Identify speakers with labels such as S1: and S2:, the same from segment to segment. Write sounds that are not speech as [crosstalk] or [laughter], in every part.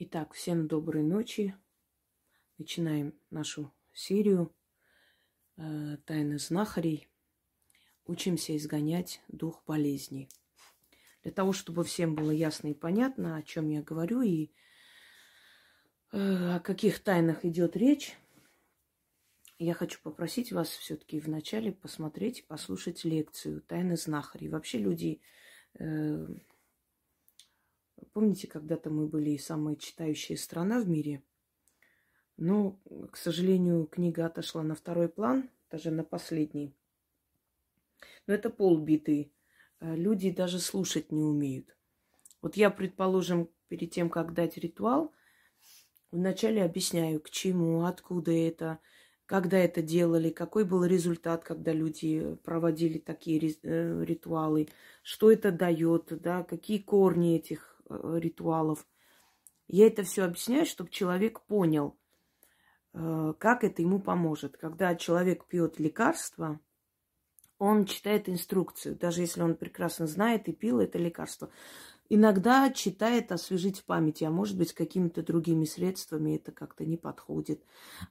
S1: Итак, всем доброй ночи. Начинаем нашу серию э, тайны знахарей. Учимся изгонять дух болезней. Для того, чтобы всем было ясно и понятно, о чем я говорю и э, о каких тайнах идет речь, я хочу попросить вас все-таки вначале посмотреть, послушать лекцию «Тайны знахарей». Вообще люди э, Помните, когда-то мы были самая читающая страна в мире? Но, к сожалению, книга отошла на второй план, даже на последний. Но это полбиты. Э, люди даже слушать не умеют. Вот я, предположим, перед тем, как дать ритуал, вначале объясняю, к чему, откуда это, когда это делали, какой был результат, когда люди проводили такие э, ритуалы, что это дает, да, какие корни этих ритуалов. Я это все объясняю, чтобы человек понял, э, как это ему поможет. Когда человек пьет лекарство, он читает инструкцию, даже если он прекрасно знает и пил это лекарство. Иногда читает освежить в памяти, а может быть, какими-то другими средствами это как-то не подходит.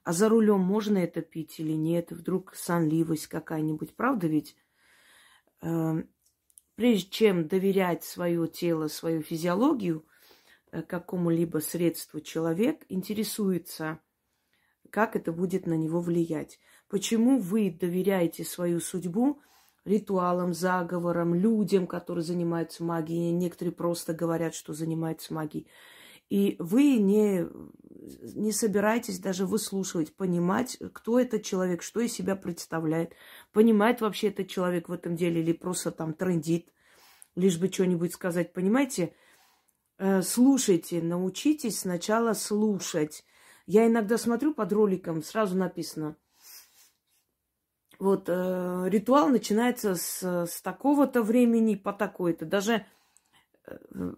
S1: А за рулем можно это пить или нет? Вдруг сонливость какая-нибудь, правда ведь? Прежде чем доверять свое тело, свою физиологию э, какому-либо средству, человек интересуется, как это будет на него влиять. Почему вы доверяете свою судьбу ритуалам, заговорам, людям, которые занимаются магией. Некоторые просто говорят, что занимаются магией. И вы не, не собираетесь даже выслушивать, понимать, кто этот человек, что из себя представляет, понимает вообще этот человек в этом деле или просто там трендит, лишь бы что-нибудь сказать. Понимаете, э, слушайте, научитесь сначала слушать. Я иногда смотрю под роликом, сразу написано. Вот э, ритуал начинается с, с такого-то времени по такой-то. Даже э,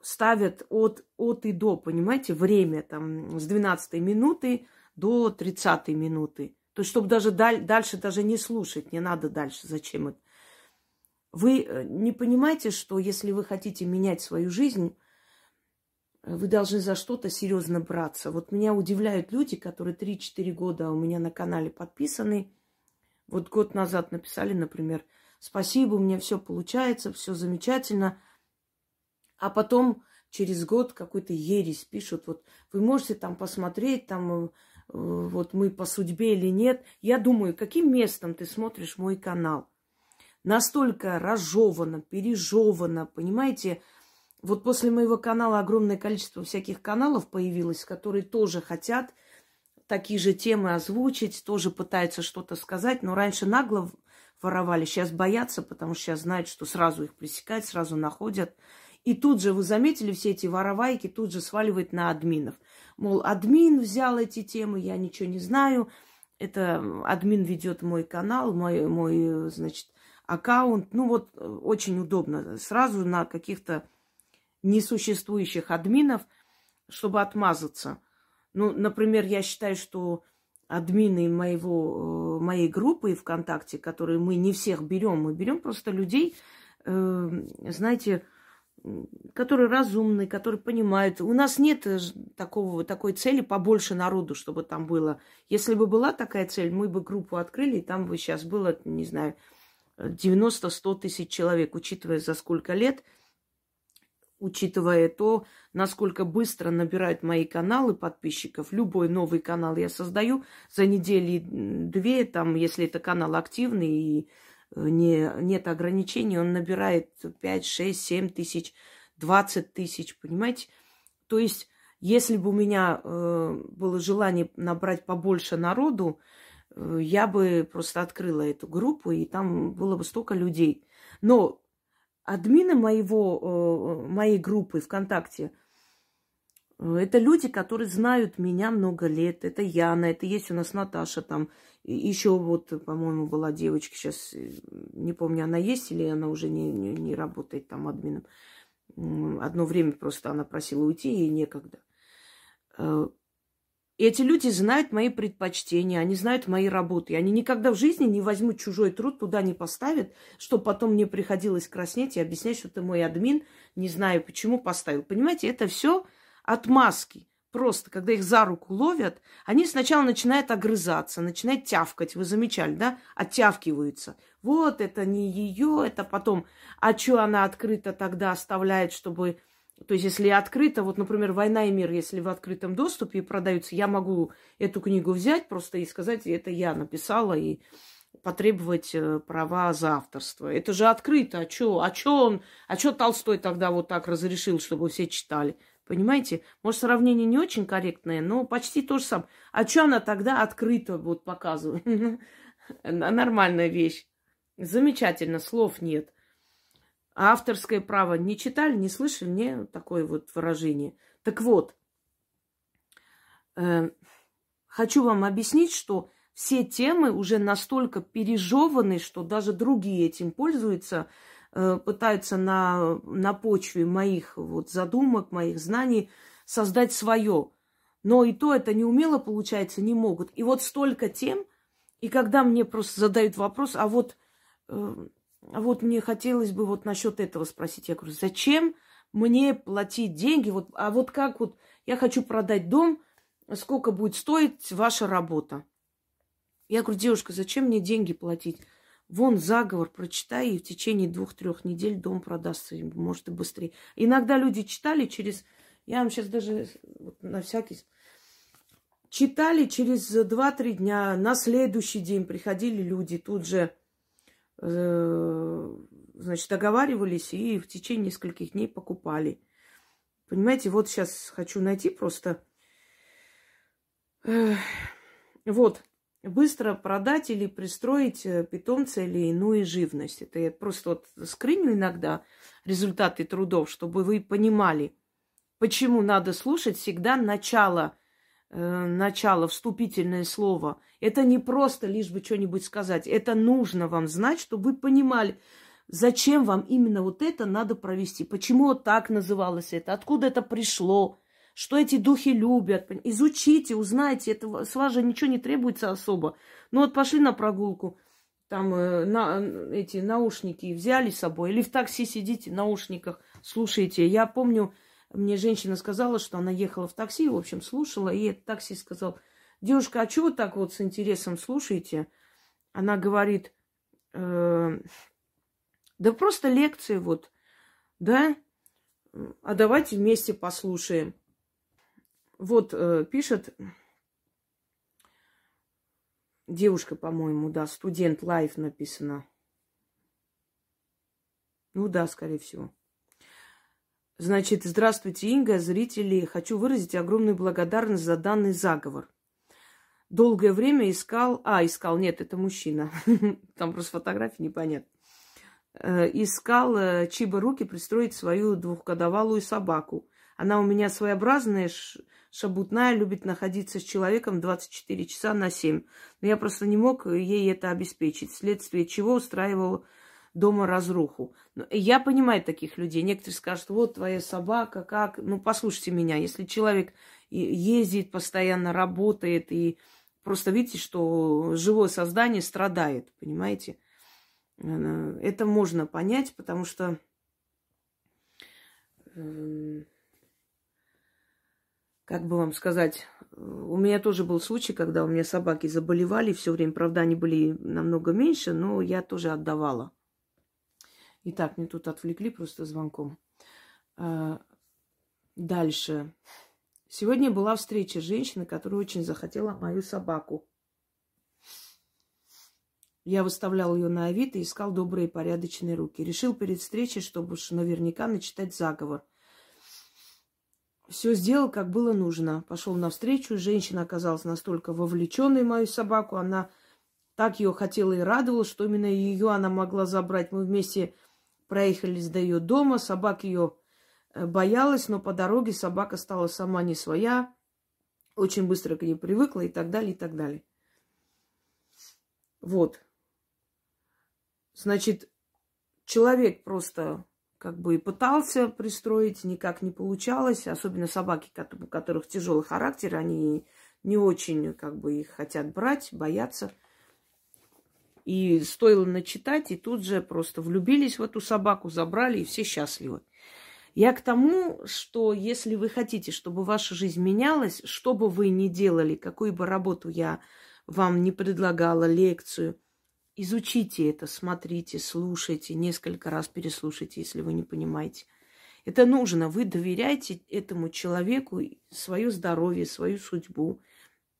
S1: ставят от, от и до, понимаете, время там с 12 минуты до 30 минуты. То есть, чтобы даже даль, дальше даже не слушать, не надо дальше, зачем это. Вы э, не понимаете, что если вы хотите менять свою жизнь, вы должны за что-то серьезно браться. Вот меня удивляют люди, которые 3-4 года у меня на канале подписаны. Вот год назад написали, например, спасибо, у меня все получается, все замечательно. А потом через год какой-то ересь пишут, вот вы можете там посмотреть, там э, вот мы по судьбе или нет. Я думаю, каким местом ты смотришь мой канал? Настолько разжевано, пережевано, понимаете? Вот после моего канала огромное количество всяких каналов появилось, которые тоже хотят такие же темы озвучить, тоже пытаются что-то сказать, но раньше нагло воровали, сейчас боятся, потому что сейчас знают, что сразу их пресекают, сразу находят. И тут же, вы заметили, все эти воровайки тут же сваливают на админов. Мол, админ взял эти темы, я ничего не знаю. Это админ ведет мой канал, мой, мой значит, аккаунт. Ну вот, очень удобно. Сразу на каких-то несуществующих админов, чтобы отмазаться. Ну, например, я считаю, что админы моего, моей группы ВКонтакте, которые мы не всех берем, мы берем просто людей, э, знаете, которые разумные, которые понимают. У нас нет э, такого, такой цели побольше народу, чтобы там было. Если бы была такая цель, мы бы группу открыли, и там бы сейчас было, не знаю, 90-100 тысяч человек, учитывая за сколько лет, учитывая то, насколько быстро набирают мои каналы подписчиков. Любой новый канал я создаю за недели две, там, если это канал активный и не, нет ограничений, он набирает 5, 6, 7 тысяч, 20 тысяч, понимаете? То есть, если бы у меня э, было желание набрать побольше народу, э, я бы просто открыла эту группу, и там было бы столько людей. Но админы моего, э, моей группы ВКонтакте – это люди, которые знают меня много лет. Это Яна, это есть у нас Наташа там. Еще вот, по-моему, была девочка, сейчас э, не помню, она есть или она уже не, не, не работает там админом. Одно время просто она просила уйти, ей некогда. Э, эти люди знают мои предпочтения, они знают мои работы. Они никогда в жизни не возьмут чужой труд, туда не поставят, чтобы потом мне приходилось краснеть и объяснять, что ты мой админ, не знаю почему поставил. Понимаете, это все отмазки. Просто, когда их за руку ловят, они сначала начинают огрызаться, начинают тявкать. Вы замечали, да? Оттявкиваются. Вот это не ее, это потом. А что она открыто тогда оставляет, чтобы... То есть, если открыто, вот, например, «Война и мир», если в открытом доступе продаются, я могу эту книгу взять просто и сказать, это я написала, и потребовать э, права за авторство. Это же открыто. А чё? А чё он? А чё Толстой тогда вот так разрешил, чтобы все читали? Понимаете? Может, сравнение не очень корректное, но почти то же самое. А чё она тогда открыто вот показывает? [laughs] Нормальная вещь. Замечательно, слов нет. А авторское право не читали, не слышали? Не такое вот выражение. Так вот, э, хочу вам объяснить, что все темы уже настолько пережеваны, что даже другие этим пользуются, пытаются на, на почве моих вот задумок, моих знаний создать свое. Но и то это неумело получается, не могут. И вот столько тем, и когда мне просто задают вопрос, а вот, э, а вот мне хотелось бы вот насчет этого спросить, я говорю, зачем мне платить деньги, вот, а вот как вот я хочу продать дом, сколько будет стоить ваша работа? Я говорю, девушка, зачем мне деньги платить? Вон заговор, прочитай, и в течение двух-трех недель дом продастся, может и быстрее. Иногда люди читали через... Я вам сейчас даже вот, на всякий... Читали через два-три дня, на следующий день приходили люди, тут же, э, значит, договаривались и в течение нескольких дней покупали. Понимаете, вот сейчас хочу найти просто... Э, вот, быстро продать или пристроить э, питомца или иную живность. Это я просто вот скриню иногда результаты трудов, чтобы вы понимали, почему надо слушать всегда начало, э, начало, вступительное слово. Это не просто лишь бы что-нибудь сказать. Это нужно вам знать, чтобы вы понимали, зачем вам именно вот это надо провести. Почему вот так называлось это, откуда это пришло что эти духи любят. Изучите, узнайте, это с вас же ничего не требуется особо. Ну вот пошли на прогулку, там э, на, эти наушники взяли с собой, или в такси сидите, в наушниках слушаете. Я помню, мне женщина сказала, что она ехала в такси, в общем, слушала, и этот такси сказал, девушка, а чего так вот с интересом слушаете? Она говорит, э, да просто лекции вот, да, а давайте вместе послушаем. Вот э, пишет девушка, по-моему, да, студент лайф написано. Ну да, скорее всего. Значит, здравствуйте, Инга, зрители. Хочу выразить огромную благодарность за данный заговор. Долгое время искал... А, искал, нет, это мужчина. [laughs] Там просто фотографии непонятно. Э, искал э, Чиба руки пристроить свою двухгодовалую собаку. Она у меня своеобразная, шабутная, любит находиться с человеком 24 часа на 7. Но я просто не мог ей это обеспечить, вследствие чего устраивал дома разруху. Я понимаю таких людей. Некоторые скажут, вот твоя собака, как... Ну, послушайте меня, если человек ездит, постоянно работает, и просто видите, что живое создание страдает, понимаете? Э, это можно понять, потому что эм, как бы вам сказать, у меня тоже был случай, когда у меня собаки заболевали все время. Правда, они были намного меньше, но я тоже отдавала. Итак, мне тут отвлекли просто звонком. А, дальше. Сегодня была встреча женщины, которая очень захотела мою собаку. Я выставлял ее на Авито и искал добрые порядочные руки. Решил перед встречей, чтобы уж наверняка начитать заговор – все сделал, как было нужно. Пошел навстречу. Женщина оказалась настолько вовлеченной в мою собаку. Она так ее хотела и радовала, что именно ее она могла забрать. Мы вместе проехались до ее дома. Собака ее э, боялась, но по дороге собака стала сама не своя. Очень быстро к ней привыкла и так далее, и так далее. Вот. Значит, человек просто как бы и пытался пристроить, никак не получалось. Особенно собаки, у которых тяжелый характер, они не очень как бы их хотят брать, боятся. И стоило начитать, и тут же просто влюбились в эту собаку, забрали, и все счастливы. Я к тому, что если вы хотите, чтобы ваша жизнь менялась, что бы вы ни делали, какую бы работу я вам не предлагала, лекцию, изучите это, смотрите, слушайте, несколько раз переслушайте, если вы не понимаете. Это нужно. Вы доверяете этому человеку свое здоровье, свою судьбу.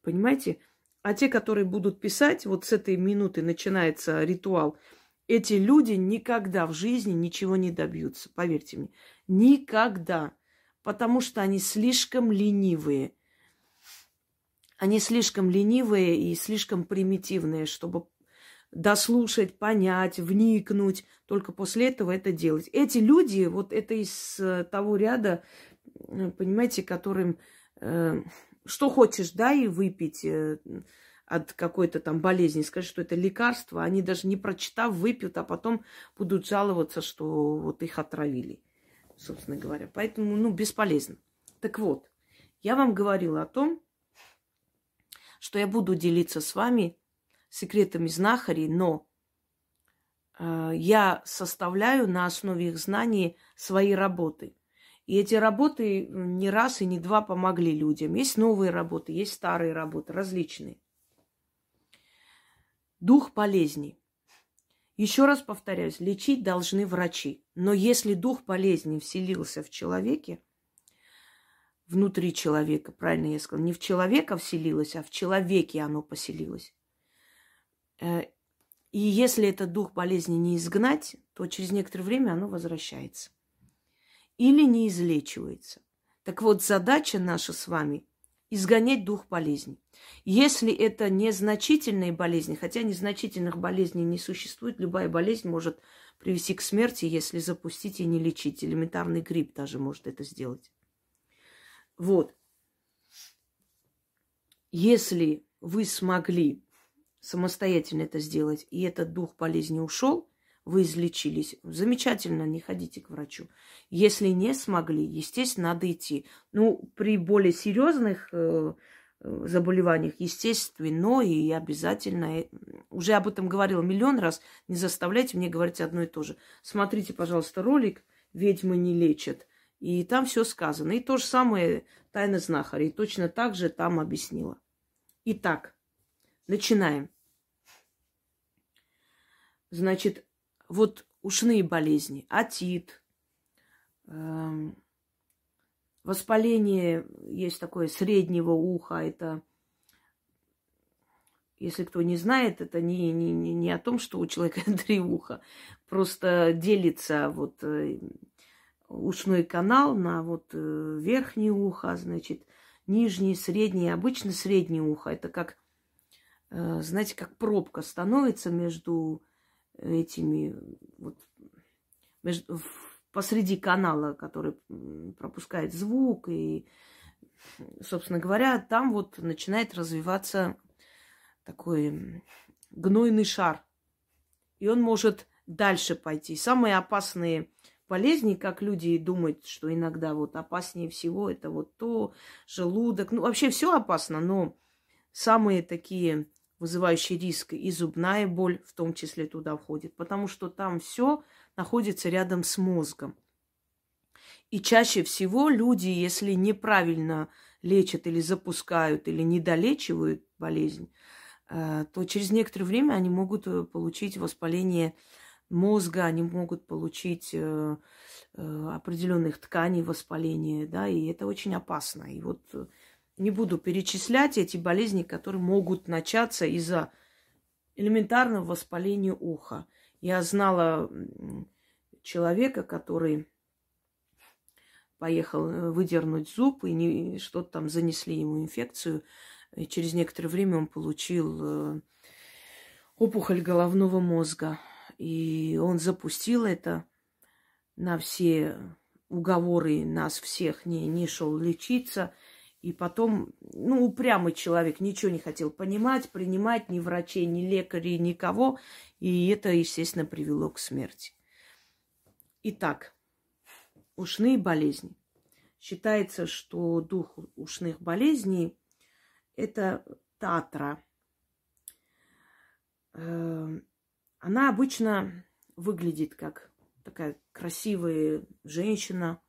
S1: Понимаете? А те, которые будут писать, вот с этой минуты начинается ритуал, эти люди никогда в жизни ничего не добьются, поверьте мне. Никогда. Потому что они слишком ленивые. Они слишком ленивые и слишком примитивные, чтобы дослушать, понять, вникнуть, только после этого это делать. Эти люди, вот это из э, того ряда, понимаете, которым э, что хочешь, да, и выпить э, от какой-то там болезни, скажи, что это лекарство, они даже не прочитав, выпьют, а потом будут жаловаться, что вот их отравили, собственно говоря. Поэтому, ну, бесполезно. Так вот, я вам говорила о том, что я буду делиться с вами секретами знахарей, но э, я составляю на основе их знаний свои работы. И эти работы не раз и не два помогли людям. Есть новые работы, есть старые работы, различные. Дух болезни. Еще раз повторяюсь, лечить должны врачи. Но если дух болезни вселился в человеке, внутри человека, правильно я сказала, не в человека вселилось, а в человеке оно поселилось. Э, и если этот дух болезни не изгнать, то через некоторое время оно возвращается. Или не излечивается. Так вот, задача наша с вами – изгонять дух болезни. Если это незначительные болезни, хотя незначительных болезней не существует, любая болезнь может привести к смерти, если запустить и не лечить. Элементарный грипп даже может это сделать. Вот. Если вы смогли самостоятельно это сделать, и этот дух болезни ушел, вы излечились, замечательно, не ходите к врачу. Если не смогли, естественно, надо идти. Ну, при более серьезных э, э, заболеваниях, естественно, и обязательно, э, уже об этом говорила миллион раз, не заставляйте мне говорить одно и то же. Смотрите, пожалуйста, ролик «Ведьмы не лечат», и там все сказано. И то же самое «Тайна знахарей», точно так же там объяснила. Итак, начинаем. Значит, вот ушные болезни, атит, эм, воспаление есть такое среднего уха, это если кто не знает, это не, не, не о том, что у человека [laughs] три уха. Просто делится вот э, ушной канал на вот э, верхнее ухо, значит, нижнее, среднее. Обычно среднее ухо. Это как, э, знаете, как пробка становится между этими вот между, посреди канала, который пропускает звук и, собственно говоря, там вот начинает развиваться такой гнойный шар. И он может дальше пойти. Самые опасные болезни, как люди думают, что иногда вот опаснее всего, это вот то, желудок. Ну, вообще все опасно, но самые такие вызывающий риск, и зубная боль в том числе туда входит, потому что там все находится рядом с мозгом. И чаще всего люди, если неправильно лечат или запускают, или недолечивают болезнь, э, то через некоторое время они могут э, получить воспаление мозга, они могут получить э, определенных тканей воспаление, да, и это очень опасно. И вот не буду перечислять эти болезни, которые могут начаться из-за элементарного воспаления уха. Я знала человека, который поехал э, выдернуть зуб, и что-то там занесли ему инфекцию. И через некоторое время он получил э, опухоль головного мозга. И он запустил это на все уговоры нас всех, не, не шел лечиться – и потом, ну, упрямый человек, ничего не хотел понимать, принимать ни врачей, ни лекарей, никого. И это, естественно, привело к смерти. Итак, ушные болезни. Считается, что дух ушных болезней – это татра. Э, она обычно выглядит как такая красивая женщина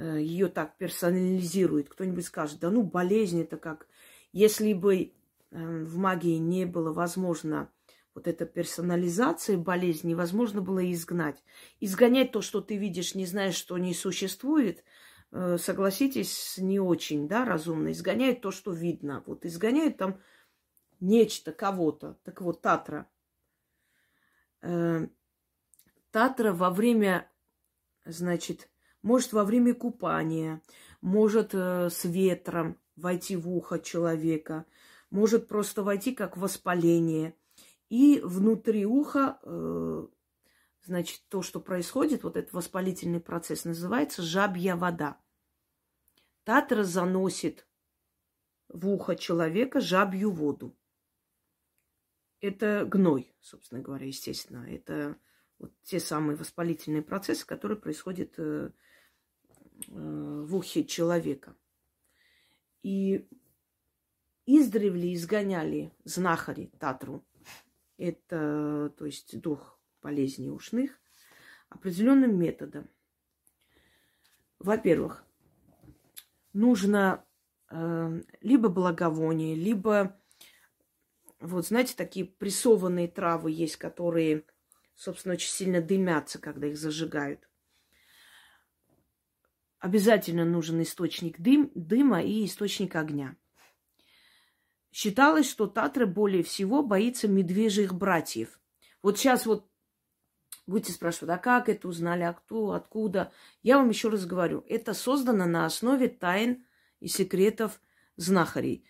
S1: ее так персонализирует. Кто-нибудь скажет, да ну болезнь это как... Если бы э, в магии не было возможно вот эта персонализация болезни, невозможно было изгнать. Изгонять то, что ты видишь, не знаешь, что не существует, э, согласитесь, не очень, да, разумно. Изгоняют то, что видно. Вот изгоняют там нечто, кого-то. Так вот, Татра. Э, Татра во время, значит, может во время купания, может э, с ветром войти в ухо человека, может просто войти как воспаление. И внутри уха, э, значит, то, что происходит, вот этот воспалительный процесс, называется жабья вода. Татра заносит в ухо человека жабью воду. Это гной, собственно говоря, естественно. Это вот те самые воспалительные процессы, которые происходят э, в ухе человека. И издревле изгоняли знахари Татру. Это, то есть, дух болезней ушных определенным методом. Во-первых, нужно э, либо благовоние, либо вот, знаете, такие прессованные травы есть, которые, собственно, очень сильно дымятся, когда их зажигают. Обязательно нужен источник дым, дыма и источник огня. Считалось, что Татра более всего боится медвежьих братьев. Вот сейчас вот будете спрашивать, а как это узнали, а кто, откуда? Я вам еще раз говорю, это создано на основе тайн и секретов знахарей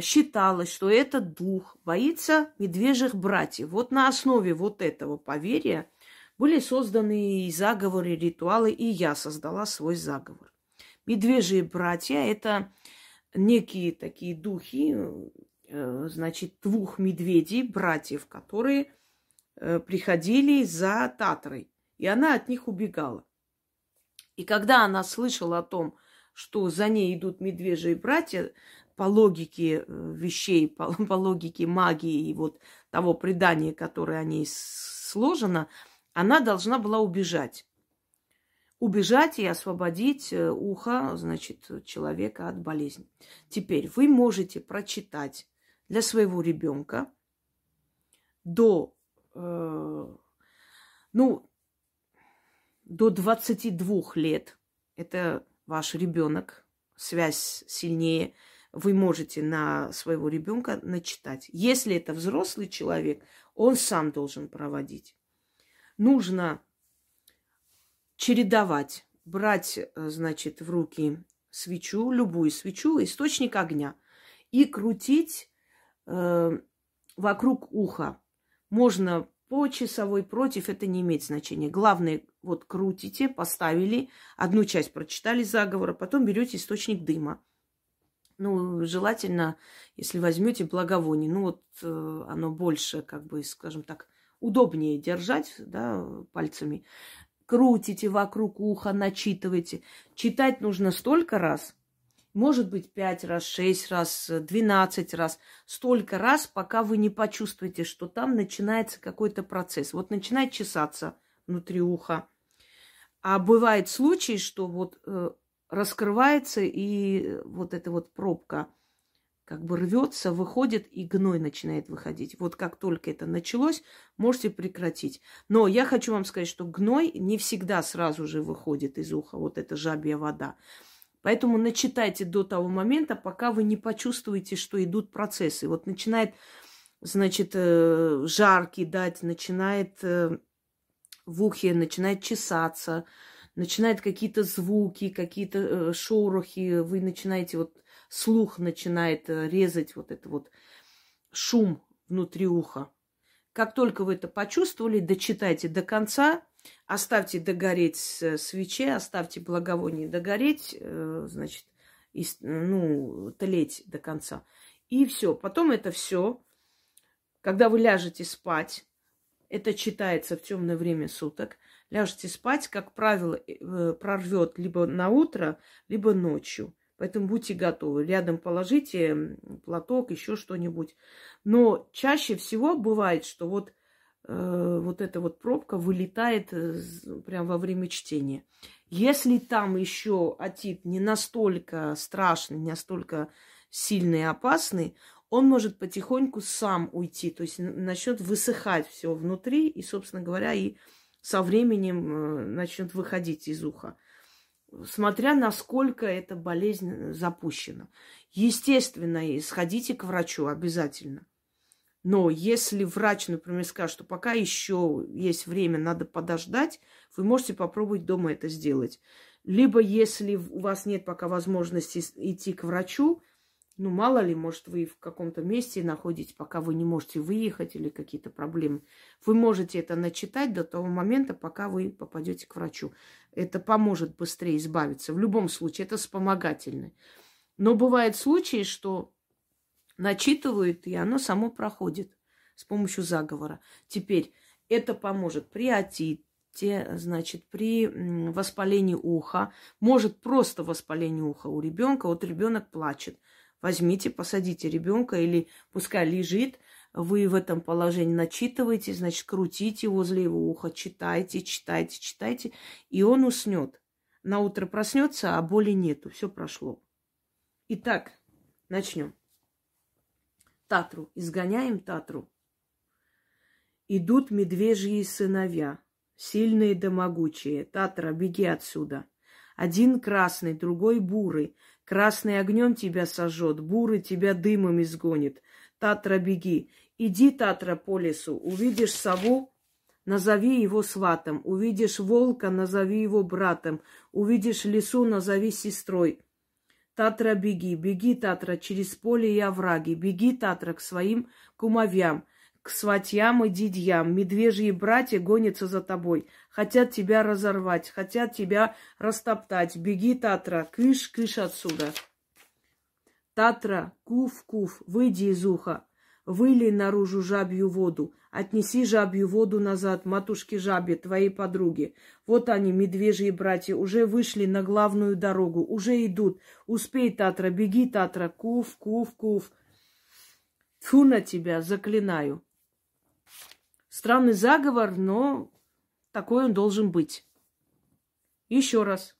S1: считалось, что этот дух боится медвежьих братьев. Вот на основе вот этого поверья были созданы и заговоры, и ритуалы, и я создала свой заговор. Медвежьи братья – это некие такие духи, э, значит, двух медведей, братьев, которые э, приходили за Татрой. И она от них убегала. И когда она слышала о том, что за ней идут медвежьи братья, по логике э, вещей, по, [laughs] по логике магии и вот того предания, которое о ней сложено, она должна была убежать. Убежать и освободить э, ухо, значит, человека от болезни. Теперь вы можете прочитать для своего ребенка до, э, ну, до 22 лет. Это ваш ребенок, связь сильнее – вы можете на своего ребенка начитать. Если это взрослый человек, он сам должен проводить. Нужно чередовать, брать, э, значит, в руки свечу, любую свечу, источник огня, и крутить э, вокруг уха. Можно по часовой против, это не имеет значения. Главное, вот крутите, поставили, одну часть прочитали заговора, потом берете источник дыма – ну, желательно, если возьмете благовоние, ну вот э, оно больше, как бы, скажем так, удобнее держать, да, пальцами. Крутите вокруг уха, начитывайте. Читать нужно столько раз, может быть, пять раз, шесть раз, двенадцать раз, столько раз, пока вы не почувствуете, что там начинается какой-то процесс. Вот начинает чесаться внутри уха. А бывает случаи, что вот э, раскрывается, и вот эта вот пробка как бы рвется, выходит, и гной начинает выходить. Вот как только это началось, можете прекратить. Но я хочу вам сказать, что гной не всегда сразу же выходит из уха, вот эта жабья вода. Поэтому начитайте до того момента, пока вы не почувствуете, что идут процессы. Вот начинает, значит, э, жар кидать, начинает э, в ухе, начинает чесаться, начинает какие-то звуки, какие-то э, шорохи, вы начинаете вот слух начинает э, резать вот это вот шум внутри уха. Как только вы это почувствовали, дочитайте до конца, оставьте догореть свечи, оставьте благовоние догореть, э, значит, и, ну, тлеть до конца. И все. Потом это все, когда вы ляжете спать, это читается в темное время суток – ляжете спать, как правило, э, прорвет либо на утро, либо ночью. Поэтому будьте готовы. Рядом положите платок, еще что-нибудь. Но чаще всего бывает, что вот э, вот эта вот пробка вылетает э, прямо во время чтения. Если там еще отит не настолько страшный, не настолько сильный и опасный, он может потихоньку сам уйти, то есть начнет высыхать все внутри, и, собственно говоря, и со временем э, начнет выходить из уха. Смотря насколько эта болезнь запущена. Естественно, сходите к врачу обязательно. Но если врач, например, скажет, что пока еще есть время, надо подождать, вы можете попробовать дома это сделать. Либо, если у вас нет пока возможности идти к врачу, ну, мало ли, может, вы в каком-то месте находитесь, пока вы не можете выехать или какие-то проблемы. Вы можете это начитать до того момента, пока вы попадете к врачу. Это поможет быстрее избавиться. В любом случае, это вспомогательное. Но бывают случаи, что начитывают, и оно само проходит с помощью заговора. Теперь это поможет при отите, значит, при воспалении уха. Может просто воспаление уха у ребенка. Вот ребенок плачет возьмите, посадите ребенка или пускай лежит, вы в этом положении начитываете, значит, крутите возле его уха, читайте, читайте, читайте, и он уснет. На утро проснется, а боли нету, все прошло. Итак, начнем. Татру. Изгоняем Татру. Идут медвежьи сыновья, сильные да могучие. Татра, беги отсюда. Один красный, другой бурый. Красный огнем тебя сожжет, бурый тебя дымом изгонит. Татра, беги. Иди, Татра, по лесу. Увидишь сову, назови его сватом. Увидишь волка, назови его братом. Увидишь лесу, назови сестрой. Татра, беги, беги, Татра, через поле и овраги. Беги, Татра, к своим кумовям сватьям и дидьям. Медвежьи братья гонятся за тобой. Хотят тебя разорвать, хотят тебя растоптать. Беги, Татра, кыш, кыш отсюда. Татра, куф, куф, выйди из уха. Вылей наружу жабью воду. Отнеси жабью воду назад, матушке жабе, твоей подруге. Вот они, медвежьи братья, уже вышли на главную дорогу, уже идут. Успей, Татра, беги, Татра, куф, куф, куф. Тьфу на тебя, заклинаю. Странный заговор, но такой он должен быть. Еще раз.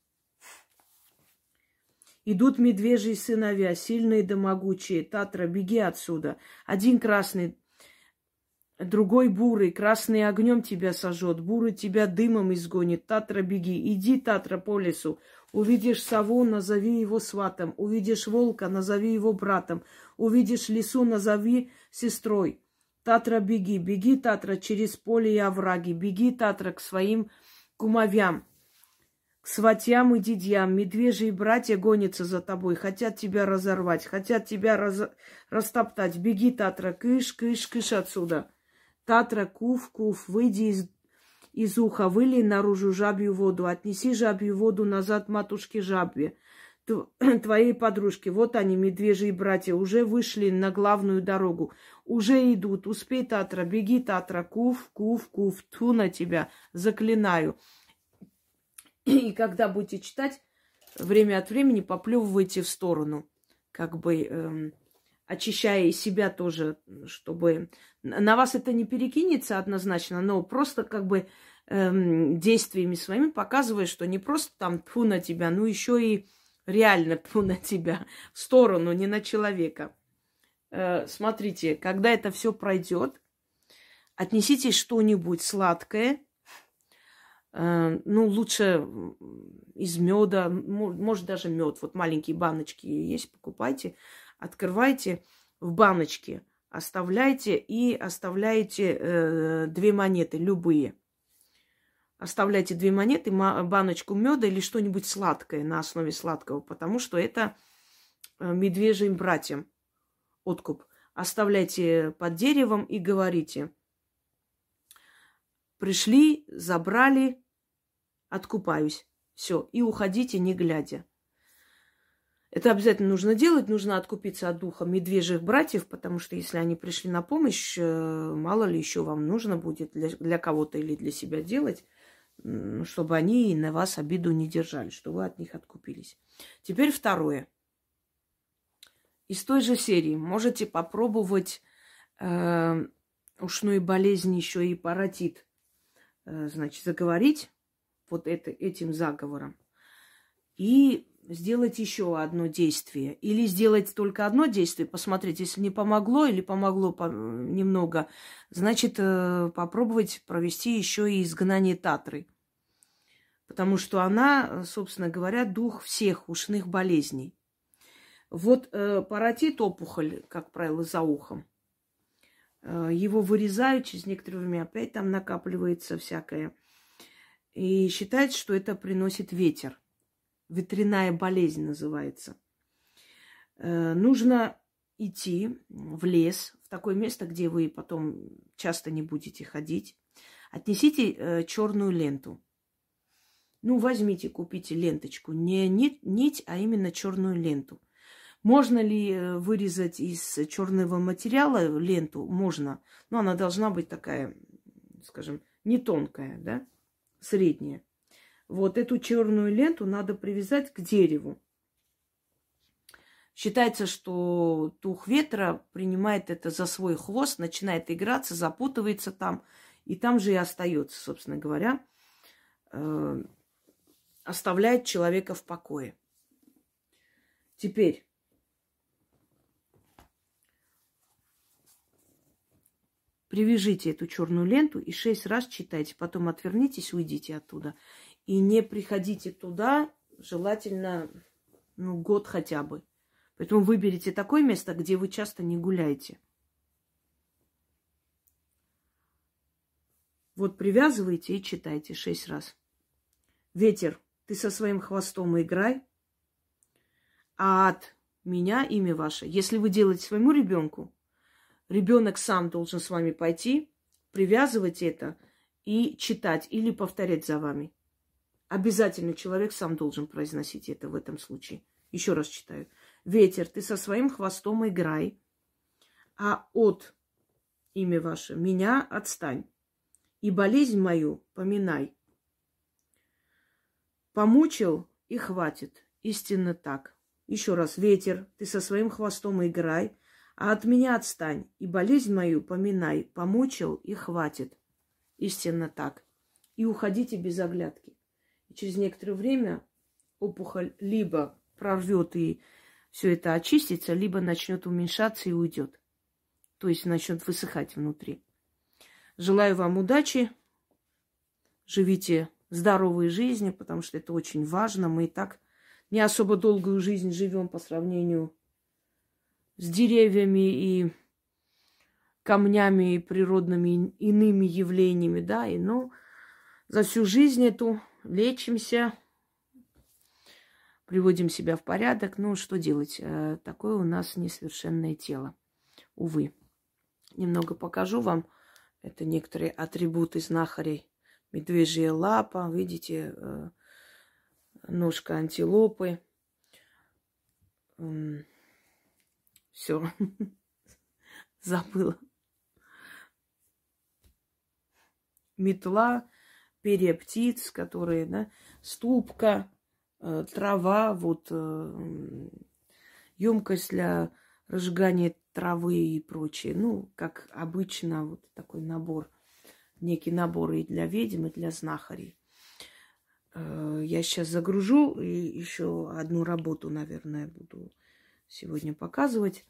S1: Идут медвежьи сыновья, сильные да могучие. Татра, беги отсюда. Один красный, другой бурый. Красный огнем тебя сожжет, бурый тебя дымом изгонит. Татра, беги. Иди, Татра, по лесу. Увидишь сову, назови его сватом. Увидишь волка, назови его братом. Увидишь лису, назови сестрой. Татра, беги, беги, Татра, через поле и овраги, беги, Татра, к своим кумовям, к сватьям и дидьям. Медвежьи братья гонятся за тобой, хотят тебя разорвать, хотят тебя раз... растоптать. Беги, Татра, кыш, кыш, кыш отсюда. Татра, куф, куф, выйди из, из уха, вылей наружу жабью воду, отнеси жабью воду назад матушке жабе [clears throat] твоей подружки. Вот они, медвежьи братья, уже вышли на главную дорогу. Уже идут. Успей, Татра, беги, Татра, куф, куф, куф, ту на тебя, заклинаю. [clears throat] И когда будете читать, время от времени поплевывайте в сторону, как бы эм, очищая и себя тоже, чтобы на вас это не перекинется однозначно, но просто как бы эм, действиями своими показывая, что не просто там тьфу на тебя, ну еще и реально [laughs] тьфу на тебя, в сторону, не на человека. Э, смотрите, когда это все пройдет, отнесите что-нибудь сладкое, э, ну, лучше из меда, может даже мед, вот маленькие баночки есть, покупайте, открывайте в баночке, оставляйте и оставляйте э, две монеты, любые. Оставляйте две монеты, баночку меда или что-нибудь сладкое на основе сладкого, потому что это медвежьим братьям откуп. Оставляйте под деревом и говорите. Пришли, забрали, откупаюсь. Все. И уходите, не глядя. Это обязательно нужно делать. Нужно откупиться от духа медвежьих братьев, потому что если они пришли на помощь, э, мало ли еще вам нужно будет для, для кого-то или для себя делать, чтобы они на вас обиду не держали, чтобы вы от них откупились. Теперь второе из той же серии можете попробовать э, ушной болезни еще и паротит, э, значит, заговорить вот это, этим заговором. И сделать еще одно действие. Или сделать только одно действие, посмотреть, если не помогло или помогло немного, значит, э, попробовать провести еще и изгнание Татры. Потому что она, собственно говоря, дух всех ушных болезней. Вот э, паротит опухоль, как правило, за ухом. Э, его вырезают, через некоторое время опять там накапливается всякое. И считается, что это приносит ветер. Ветряная болезнь называется. Э, нужно идти в лес, в такое место, где вы потом часто не будете ходить. Отнесите э, черную ленту. Ну, возьмите, купите ленточку. Не нить, а именно черную ленту. Можно ли э, вырезать из черного материала ленту? Можно. Но она должна быть такая, скажем, не тонкая, да, средняя. Вот эту черную ленту надо привязать к дереву. Считается, что дух ветра принимает это за свой хвост, начинает играться, запутывается там, и там же и остается, собственно говоря, э, оставляет человека в покое. Теперь Привяжите эту черную ленту и шесть раз читайте. Потом отвернитесь, уйдите оттуда. И не приходите туда, желательно, ну, год хотя бы. Поэтому выберите такое место, где вы часто не гуляете. Вот привязывайте и читайте шесть раз. Ветер, ты со своим хвостом играй, а от меня имя ваше. Если вы делаете своему ребенку, ребенок сам должен с вами пойти, привязывать это и читать или повторять за вами. Обязательно человек сам должен произносить это в этом случае. Еще раз читаю. Ветер, ты со своим хвостом играй, а от имя ваше меня отстань. И болезнь мою поминай. Помучил и хватит. Истинно так. Еще раз, ветер, ты со своим хвостом играй, а от меня отстань, и болезнь мою поминай, помучил и хватит. Истинно так. И уходите без оглядки. Через некоторое время опухоль либо прорвет и все это очистится, либо начнет уменьшаться и уйдет. То есть начнет высыхать внутри. Желаю вам удачи. Живите здоровой жизнью, потому что это очень важно. Мы и так не особо долгую жизнь живем по сравнению с деревьями и камнями и природными иными явлениями, да, и ну, за всю жизнь эту лечимся, приводим себя в порядок. Ну, что делать? Э, такое у нас несовершенное тело. Увы. Немного покажу вам. Это некоторые атрибуты знахарей. Медвежья лапа, видите, э, ножка антилопы. Все. [laughs] Забыла. Метла, перья птиц, которые, да, ступка, э, трава, вот э, емкость для разжигания травы и прочее. Ну, как обычно, вот такой набор, некий набор и для ведьм, и для знахарей. Э, я сейчас загружу и еще одну работу, наверное, буду сегодня показывать.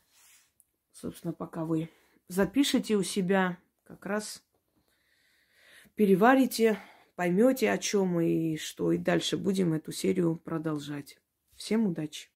S1: Собственно, пока вы запишете у себя, как раз переварите, поймете, о чем и что. И дальше будем эту серию продолжать. Всем удачи!